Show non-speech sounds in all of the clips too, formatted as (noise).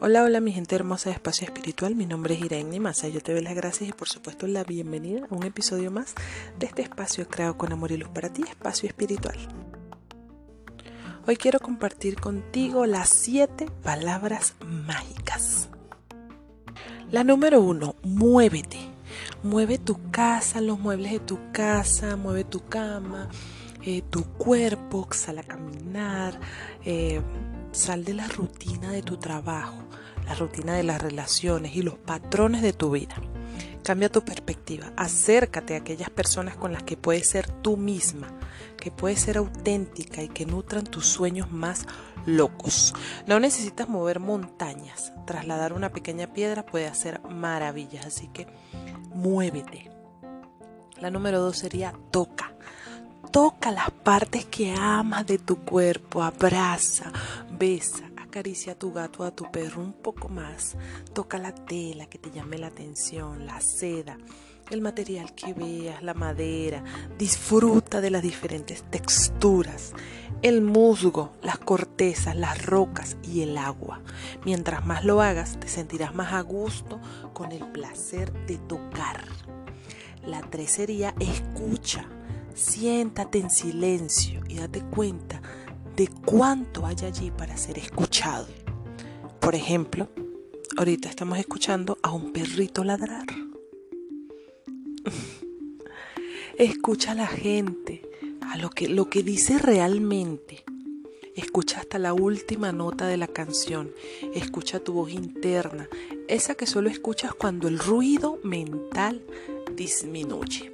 Hola, hola mi gente hermosa de Espacio Espiritual, mi nombre es Irene Massa, yo te doy las gracias y por supuesto la bienvenida a un episodio más de este espacio creado con amor y luz para ti, Espacio Espiritual. Hoy quiero compartir contigo las siete palabras mágicas. La número uno, muévete. Mueve tu casa, los muebles de tu casa, mueve tu cama, eh, tu cuerpo, sal a caminar, eh, sal de la rutina de tu trabajo, la rutina de las relaciones y los patrones de tu vida. Cambia tu perspectiva, acércate a aquellas personas con las que puedes ser tú misma, que puedes ser auténtica y que nutran tus sueños más locos. No necesitas mover montañas, trasladar una pequeña piedra puede hacer maravillas, así que muévete. La número dos sería toca. Toca las partes que amas de tu cuerpo, abraza, besa, acaricia a tu gato o a tu perro un poco más. Toca la tela que te llame la atención, la seda, el material que veas, la madera. Disfruta de las diferentes texturas, el musgo, las cortezas, las rocas y el agua. Mientras más lo hagas, te sentirás más a gusto con el placer de tocar. La tres sería escucha Siéntate en silencio y date cuenta de cuánto hay allí para ser escuchado. Por ejemplo, ahorita estamos escuchando a un perrito ladrar. (laughs) Escucha a la gente, a lo que, lo que dice realmente. Escucha hasta la última nota de la canción. Escucha tu voz interna, esa que solo escuchas cuando el ruido mental disminuye.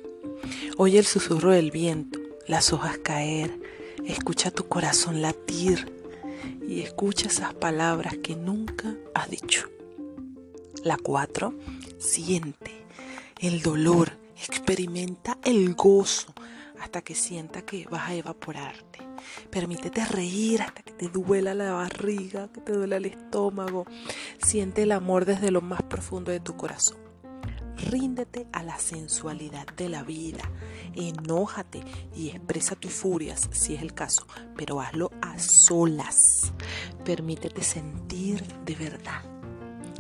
Oye el susurro del viento, las hojas caer, escucha tu corazón latir y escucha esas palabras que nunca has dicho. La cuatro, siente el dolor, experimenta el gozo hasta que sienta que vas a evaporarte. Permítete reír hasta que te duela la barriga, que te duela el estómago. Siente el amor desde lo más profundo de tu corazón. Ríndete a la sensualidad de la vida. Enójate y expresa tus furias si es el caso, pero hazlo a solas. Permítete sentir de verdad.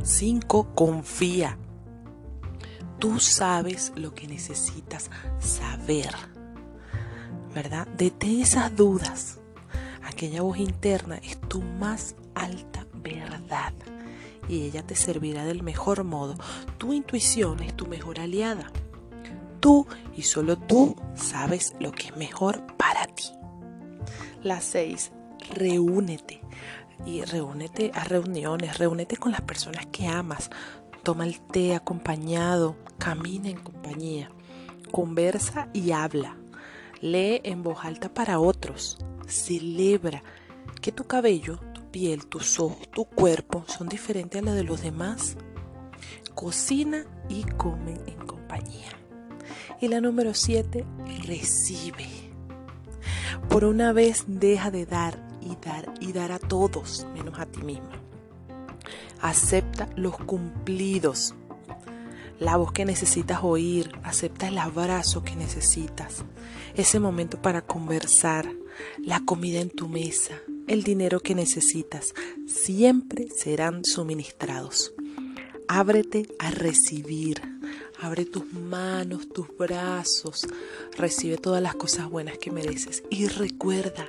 5. Confía. Tú sabes lo que necesitas saber. ¿Verdad? Detén esas dudas. Aquella voz interna es tu más alta verdad y ella te servirá del mejor modo. Tu intuición es tu mejor aliada. Tú y solo tú sabes lo que es mejor para ti. La 6. Reúnete. Y reúnete a reuniones, reúnete con las personas que amas. Toma el té acompañado, camina en compañía, conversa y habla. Lee en voz alta para otros. Celebra que tu cabello piel, tus ojos, tu cuerpo son diferentes a los de los demás. Cocina y come en compañía. Y la número 7, recibe. Por una vez deja de dar y dar y dar a todos, menos a ti misma. Acepta los cumplidos, la voz que necesitas oír, acepta el abrazo que necesitas, ese momento para conversar, la comida en tu mesa, el dinero que necesitas siempre serán suministrados. Ábrete a recibir. Abre tus manos, tus brazos. Recibe todas las cosas buenas que mereces. Y recuerda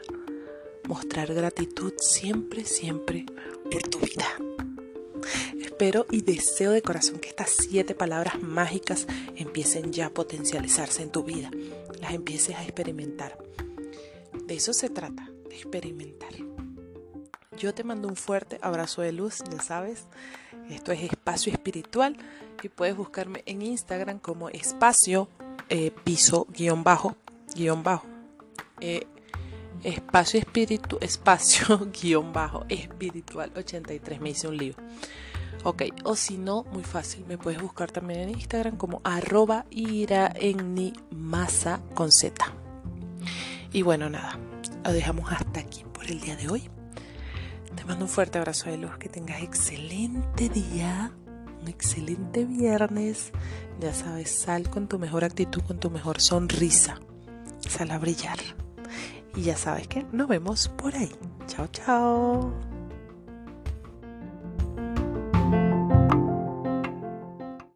mostrar gratitud siempre, siempre por tu vida. Espero y deseo de corazón que estas siete palabras mágicas empiecen ya a potencializarse en tu vida. Las empieces a experimentar. De eso se trata, de experimentar. Yo te mando un fuerte abrazo de luz, ya sabes. Esto es Espacio Espiritual y puedes buscarme en Instagram como espacio eh, piso guion bajo guion bajo. Eh, espacio espíritu, espacio (laughs) guion bajo espiritual 83. Me hice un lío. Ok, o si no, muy fácil, me puedes buscar también en Instagram como arroba ira en masa con Z. Y bueno, nada, lo dejamos hasta aquí por el día de hoy. Te mando un fuerte abrazo de luz, que tengas excelente día, un excelente viernes. Ya sabes, sal con tu mejor actitud, con tu mejor sonrisa. Sal a brillar. Y ya sabes que nos vemos por ahí. Chao, chao.